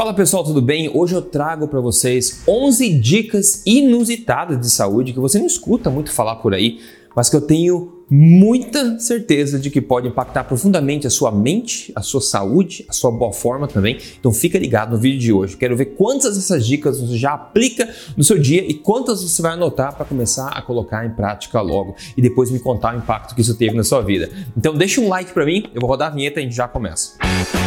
Fala pessoal, tudo bem? Hoje eu trago para vocês 11 dicas inusitadas de saúde que você não escuta muito falar por aí, mas que eu tenho muita certeza de que pode impactar profundamente a sua mente, a sua saúde, a sua boa forma também. Então fica ligado no vídeo de hoje. Quero ver quantas dessas dicas você já aplica no seu dia e quantas você vai anotar para começar a colocar em prática logo e depois me contar o impacto que isso teve na sua vida. Então deixa um like para mim, eu vou rodar a vinheta e a gente já começa. Música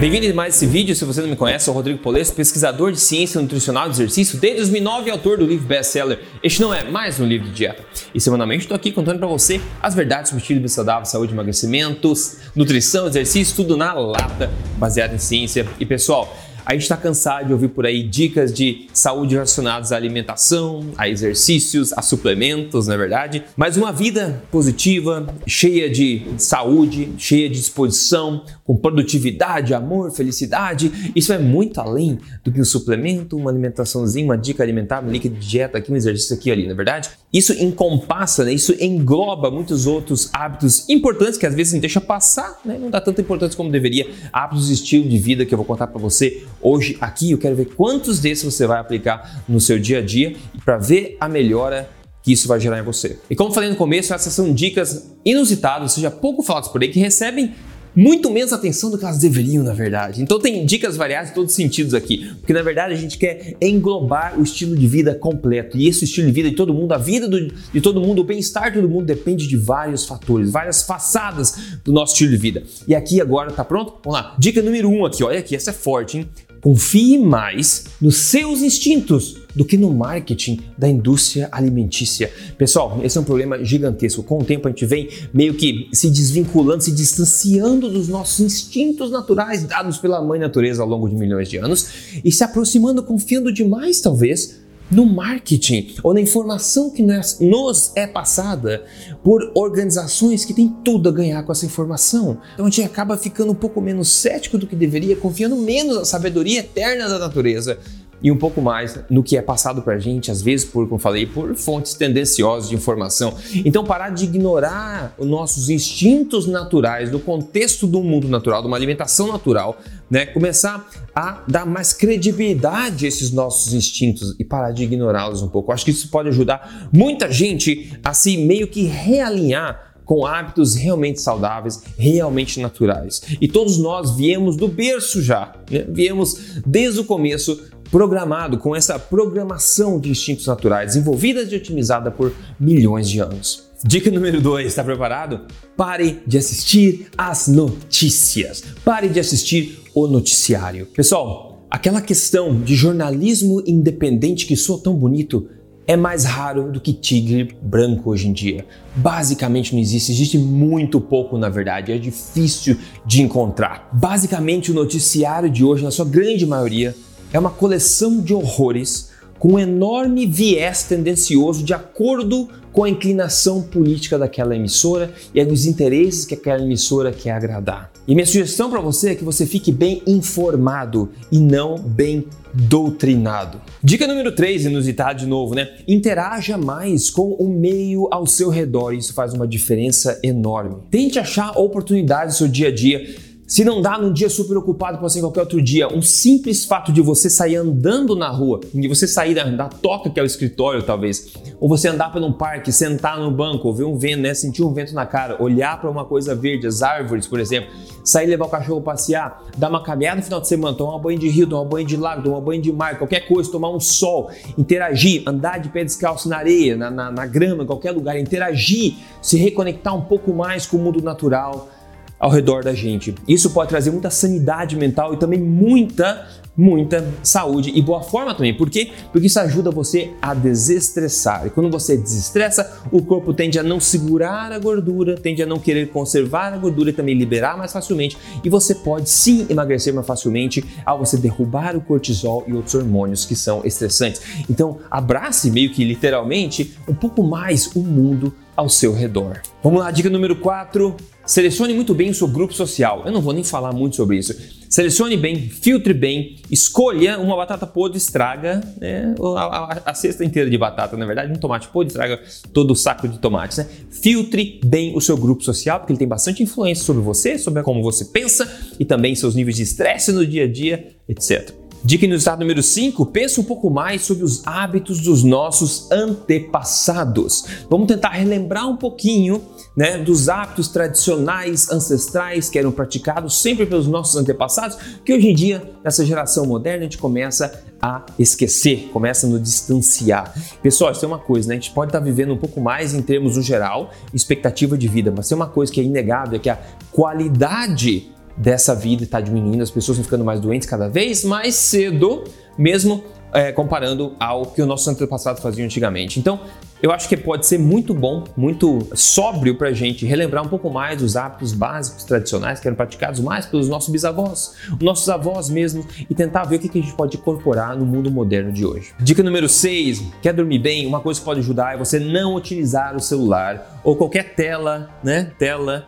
Bem-vindo a mais esse vídeo. Se você não me conhece, sou o Rodrigo Polesso, pesquisador de ciência nutricional e exercício desde 2009 e autor do livro best-seller Este Não É Mais Um Livro de Dieta. E semanalmente estou aqui contando para você as verdades sobre estilo de saudável, saúde, emagrecimentos, nutrição, exercício, tudo na lata, baseado em ciência. E pessoal, a gente está cansado de ouvir por aí dicas de saúde relacionadas à alimentação, a exercícios, a suplementos, na é verdade. Mas uma vida positiva, cheia de saúde, cheia de disposição, com produtividade, amor, felicidade, isso é muito além do que um suplemento, uma alimentaçãozinha, uma dica alimentar, uma dica de dieta aqui, um exercício aqui ali, na é verdade? Isso encompassa, né? isso engloba muitos outros hábitos importantes que às vezes a gente deixa passar, né? não dá tanta importância como deveria. Hábitos de estilo de vida que eu vou contar para você hoje aqui. Eu quero ver quantos desses você vai aplicar no seu dia a dia para ver a melhora que isso vai gerar em você. E como falei no começo, essas são dicas inusitadas, ou seja, pouco faladas por aí, que recebem muito menos atenção do que elas deveriam, na verdade. Então tem dicas variadas em todos os sentidos aqui, porque na verdade a gente quer englobar o estilo de vida completo. E esse estilo de vida de todo mundo, a vida do, de todo mundo, o bem-estar de todo mundo depende de vários fatores, várias façadas do nosso estilo de vida. E aqui agora tá pronto? Vamos lá. Dica número um aqui, olha aqui, essa é forte, hein? Confie mais nos seus instintos do que no marketing da indústria alimentícia. Pessoal, esse é um problema gigantesco. Com o tempo a gente vem meio que se desvinculando, se distanciando dos nossos instintos naturais dados pela mãe natureza ao longo de milhões de anos e se aproximando, confiando demais, talvez, no marketing ou na informação que nos é passada por organizações que têm tudo a ganhar com essa informação. Então a gente acaba ficando um pouco menos cético do que deveria, confiando menos na sabedoria eterna da natureza e um pouco mais no que é passado para a gente, às vezes, por, como falei, por fontes tendenciosas de informação. Então, parar de ignorar os nossos instintos naturais no contexto do mundo natural, de uma alimentação natural, né? Começar a dar mais credibilidade a esses nossos instintos e parar de ignorá-los um pouco. acho que isso pode ajudar muita gente a se meio que realinhar com hábitos realmente saudáveis, realmente naturais. E todos nós viemos do berço já, né? viemos desde o começo programado com essa programação de instintos naturais desenvolvida e otimizada por milhões de anos. Dica número 2, está preparado? Pare de assistir às notícias. Pare de assistir o noticiário. Pessoal, aquela questão de jornalismo independente que soa tão bonito é mais raro do que tigre branco hoje em dia. Basicamente não existe, existe muito pouco na verdade, é difícil de encontrar. Basicamente o noticiário de hoje, na sua grande maioria, é uma coleção de horrores com um enorme viés tendencioso de acordo com a inclinação política daquela emissora e os interesses que aquela emissora quer agradar. E minha sugestão para você é que você fique bem informado e não bem doutrinado. Dica número 3, inusitado de novo, né? Interaja mais com o meio ao seu redor, isso faz uma diferença enorme. Tente achar oportunidades no seu dia a dia se não dá num dia super ocupado, pode ser qualquer outro dia, um simples fato de você sair andando na rua, de você sair da, da toca que é o escritório, talvez, ou você andar por um parque, sentar no banco, ouvir um vento, né, sentir um vento na cara, olhar para uma coisa verde, as árvores, por exemplo, sair levar o cachorro passear, dar uma caminhada no final de semana, tomar um banho de rio, tomar um banho de lago, tomar um banho de mar, qualquer coisa, tomar um sol, interagir, andar de pé descalço na areia, na, na, na grama, em qualquer lugar, interagir, se reconectar um pouco mais com o mundo natural ao redor da gente. Isso pode trazer muita sanidade mental e também muita, muita saúde e boa forma também. Por quê? Porque isso ajuda você a desestressar. E quando você desestressa, o corpo tende a não segurar a gordura, tende a não querer conservar a gordura e também liberar mais facilmente. E você pode sim emagrecer mais facilmente ao você derrubar o cortisol e outros hormônios que são estressantes. Então, abrace meio que literalmente um pouco mais o mundo ao seu redor. Vamos lá, dica número 4 Selecione muito bem o seu grupo social. Eu não vou nem falar muito sobre isso. Selecione bem, filtre bem, escolha uma batata podre, estraga né, a, a, a, cesta inteira de batata, na verdade, um tomate podre estraga todo o saco de tomates. Né? Filtre bem o seu grupo social, porque ele tem bastante influência sobre você, sobre como você pensa e também seus níveis de estresse no dia a dia, etc. Dica estado número 5, pensa um pouco mais sobre os hábitos dos nossos antepassados. Vamos tentar relembrar um pouquinho né, dos hábitos tradicionais, ancestrais que eram praticados sempre pelos nossos antepassados, que hoje em dia, nessa geração moderna, a gente começa a esquecer, começa a nos distanciar. Pessoal, isso é uma coisa, né? A gente pode estar vivendo um pouco mais em termos no geral, expectativa de vida, mas tem uma coisa que é inegável, é que a qualidade dessa vida está diminuindo, as pessoas estão ficando mais doentes cada vez mais cedo, mesmo é, comparando ao que os nossos antepassados faziam antigamente. Então, eu acho que pode ser muito bom, muito sóbrio para a gente relembrar um pouco mais dos hábitos básicos tradicionais que eram praticados mais pelos nossos bisavós, nossos avós mesmo, e tentar ver o que a gente pode incorporar no mundo moderno de hoje. Dica número 6: quer dormir bem? Uma coisa que pode ajudar é você não utilizar o celular ou qualquer tela, né? Tela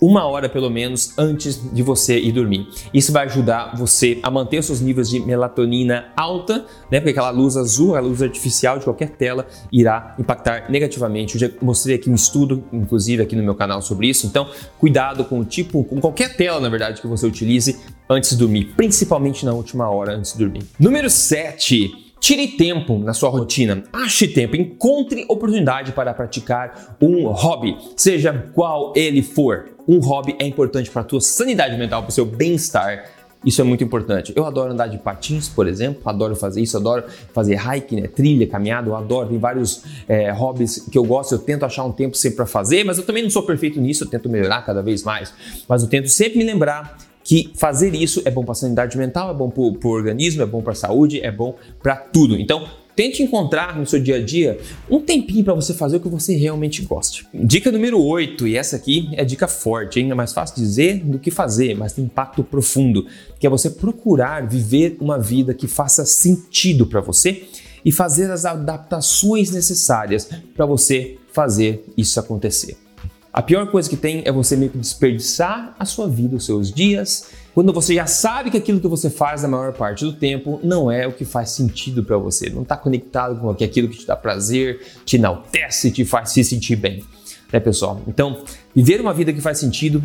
uma hora pelo menos antes de você ir dormir. Isso vai ajudar você a manter seus níveis de melatonina alta, né? Porque aquela luz azul, a luz artificial de qualquer tela irá impactar negativamente. Eu já mostrei aqui um estudo, inclusive aqui no meu canal sobre isso. Então, cuidado com o tipo, com qualquer tela, na verdade, que você utilize antes de dormir, principalmente na última hora antes de dormir. Número 7 Tire tempo na sua rotina, ache tempo, encontre oportunidade para praticar um hobby, seja qual ele for. Um hobby é importante para a tua sanidade mental, para o seu bem-estar. Isso é muito importante. Eu adoro andar de patins, por exemplo, adoro fazer isso, adoro fazer hike, né, trilha, caminhada, eu adoro. Tem vários é, hobbies que eu gosto, eu tento achar um tempo sempre para fazer, mas eu também não sou perfeito nisso, eu tento melhorar cada vez mais. Mas eu tento sempre me lembrar que fazer isso é bom para a sanidade mental, é bom para o organismo, é bom para a saúde, é bom para tudo. Então, tente encontrar no seu dia a dia um tempinho para você fazer o que você realmente goste. Dica número 8, e essa aqui é dica forte, hein? é mais fácil dizer do que fazer, mas tem impacto profundo, que é você procurar viver uma vida que faça sentido para você e fazer as adaptações necessárias para você fazer isso acontecer. A pior coisa que tem é você meio que desperdiçar a sua vida, os seus dias, quando você já sabe que aquilo que você faz na maior parte do tempo não é o que faz sentido para você, não está conectado com aquilo que te dá prazer, te enaltece, te faz se sentir bem. Né, pessoal? Então, viver uma vida que faz sentido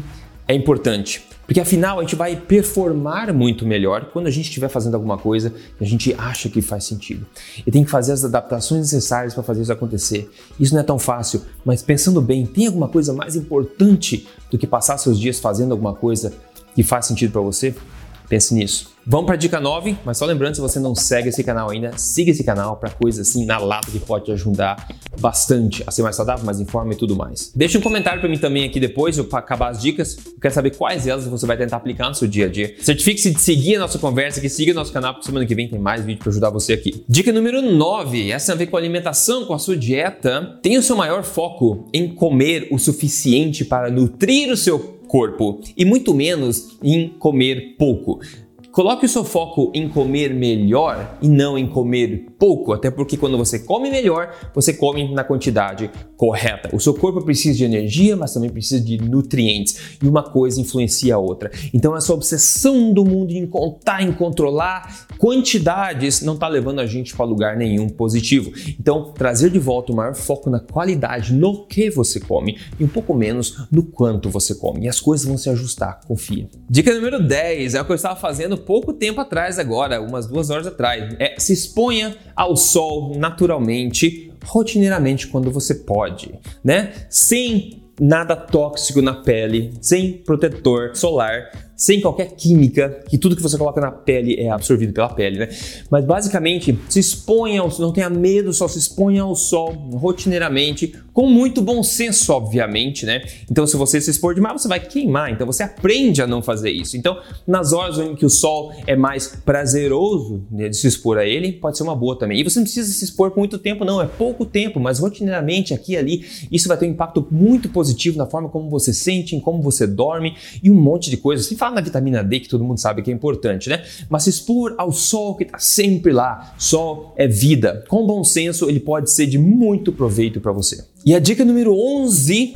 é importante. Porque afinal a gente vai performar muito melhor quando a gente estiver fazendo alguma coisa que a gente acha que faz sentido. E tem que fazer as adaptações necessárias para fazer isso acontecer. Isso não é tão fácil, mas pensando bem, tem alguma coisa mais importante do que passar seus dias fazendo alguma coisa que faz sentido para você? Pense nisso. Vamos para a dica 9, mas só lembrando, se você não segue esse canal ainda, siga esse canal para coisas assim na lata que pode te ajudar bastante a ser mais saudável, mais informe e tudo mais. Deixa um comentário para mim também aqui depois, para acabar as dicas. Eu quero saber quais delas você vai tentar aplicar no seu dia a dia. Certifique-se de seguir a nossa conversa aqui, siga nosso canal, porque semana que vem tem mais vídeo para ajudar você aqui. Dica número 9, essa tem a ver com a alimentação, com a sua dieta. Tenha o seu maior foco em comer o suficiente para nutrir o seu corpo e muito menos em comer pouco. Coloque o seu foco em comer melhor e não em comer pouco, até porque quando você come melhor, você come na quantidade correta. O seu corpo precisa de energia, mas também precisa de nutrientes, e uma coisa influencia a outra. Então essa obsessão do mundo em contar, em controlar quantidades não está levando a gente para lugar nenhum positivo. Então trazer de volta o maior foco na qualidade, no que você come e um pouco menos no quanto você come. E as coisas vão se ajustar, confia. Dica número 10 é o que eu estava fazendo pouco tempo atrás agora, umas duas horas atrás. É se exponha ao sol naturalmente, rotineiramente quando você pode, né? Sem nada tóxico na pele, sem protetor solar, sem qualquer química, que tudo que você coloca na pele é absorvido pela pele, né? Mas basicamente, se exponha ao não tenha medo, só se exponha ao sol rotineiramente, com muito bom senso, obviamente, né? Então, se você se expor demais, você vai queimar, então você aprende a não fazer isso. Então, nas horas em que o sol é mais prazeroso né, de se expor a ele, pode ser uma boa também. E você não precisa se expor por muito tempo, não, é pouco tempo, mas rotineiramente, aqui e ali, isso vai ter um impacto muito positivo na forma como você sente, em como você dorme e um monte de coisas. Sem falar na vitamina D, que todo mundo sabe que é importante, né? Mas se expor ao sol que está sempre lá, sol é vida. Com bom senso, ele pode ser de muito proveito para você. E a dica número 11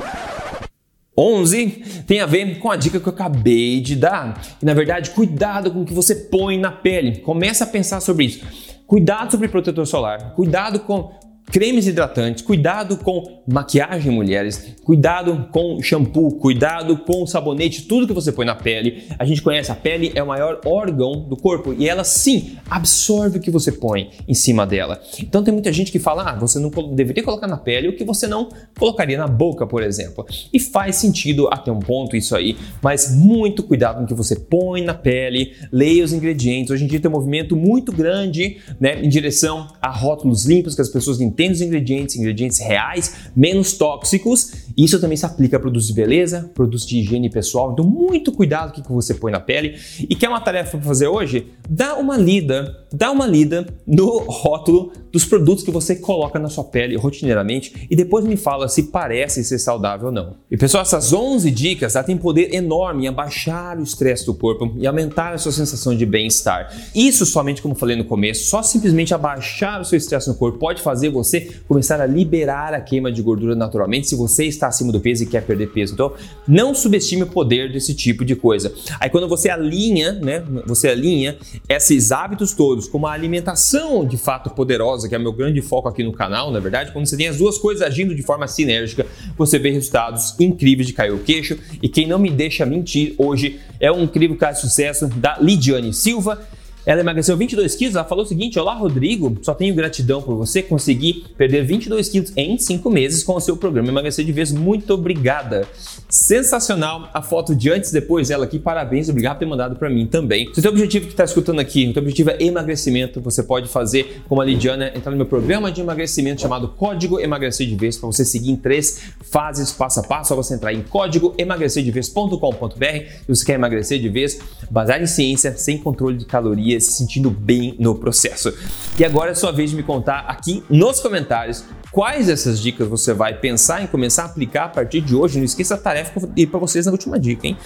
11 tem a ver com a dica que eu acabei de dar. E, na verdade, cuidado com o que você põe na pele. Começa a pensar sobre isso. Cuidado sobre protetor solar, cuidado com cremes hidratantes, cuidado com maquiagem mulheres, cuidado com shampoo, cuidado com sabonete, tudo que você põe na pele. A gente conhece a pele é o maior órgão do corpo e ela sim absorve o que você põe em cima dela. Então tem muita gente que fala: "Ah, você não deveria colocar na pele o que você não colocaria na boca, por exemplo". E faz sentido até um ponto isso aí, mas muito cuidado com o que você põe na pele, leia os ingredientes. Hoje em dia tem um movimento muito grande, né, em direção a rótulos limpos que as pessoas entendem menos ingredientes, ingredientes reais, menos tóxicos. Isso também se aplica a produtos de beleza, produtos de higiene pessoal. Então, muito cuidado com o que você põe na pele. E quer uma tarefa para fazer hoje? Dá uma lida, dá uma lida no rótulo dos produtos que você coloca na sua pele rotineiramente e depois me fala se parece ser saudável ou não. E pessoal, essas 11 dicas têm poder enorme em abaixar o estresse do corpo e aumentar a sua sensação de bem-estar. Isso somente, como falei no começo, só simplesmente abaixar o seu estresse no corpo pode fazer você você começar a liberar a queima de gordura naturalmente se você está acima do peso e quer perder peso. Então, não subestime o poder desse tipo de coisa. Aí quando você alinha, né, você alinha esses hábitos todos com uma alimentação de fato poderosa, que é o meu grande foco aqui no canal, na verdade, quando você tem as duas coisas agindo de forma sinérgica, você vê resultados incríveis de cair o queixo. E quem não me deixa mentir hoje é um incrível caso de sucesso da Lidiane Silva ela emagreceu 22 quilos. Ela falou o seguinte: Olá, Rodrigo, só tenho gratidão por você conseguir perder 22 quilos em 5 meses com o seu programa Emagrecer de Vez. Muito obrigada. Sensacional a foto de antes e depois ela aqui. Parabéns, obrigado por ter mandado para mim também. Se o teu objetivo que está escutando aqui, o teu objetivo é emagrecimento, você pode fazer como a Lidiana, entrar no meu programa de emagrecimento chamado Código Emagrecer de Vez para você seguir em três fases passo a passo. É você entrar em código emagrecerdevez.com.br se você quer emagrecer de vez, baseado em ciência, sem controle de calorias se sentindo bem no processo. E agora é sua vez de me contar aqui nos comentários quais dessas dicas você vai pensar em começar a aplicar a partir de hoje. Não esqueça a tarefa que eu ir para vocês na última dica, hein?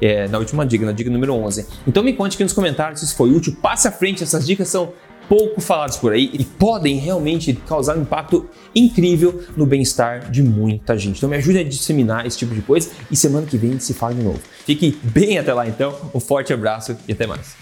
É, na última dica, na dica número 11. Então me conte aqui nos comentários se isso foi útil. Passe à frente, essas dicas são pouco faladas por aí e podem realmente causar um impacto incrível no bem-estar de muita gente. Então me ajude a disseminar esse tipo de coisa e semana que vem a gente se fala de novo. Fique bem até lá então, um forte abraço e até mais.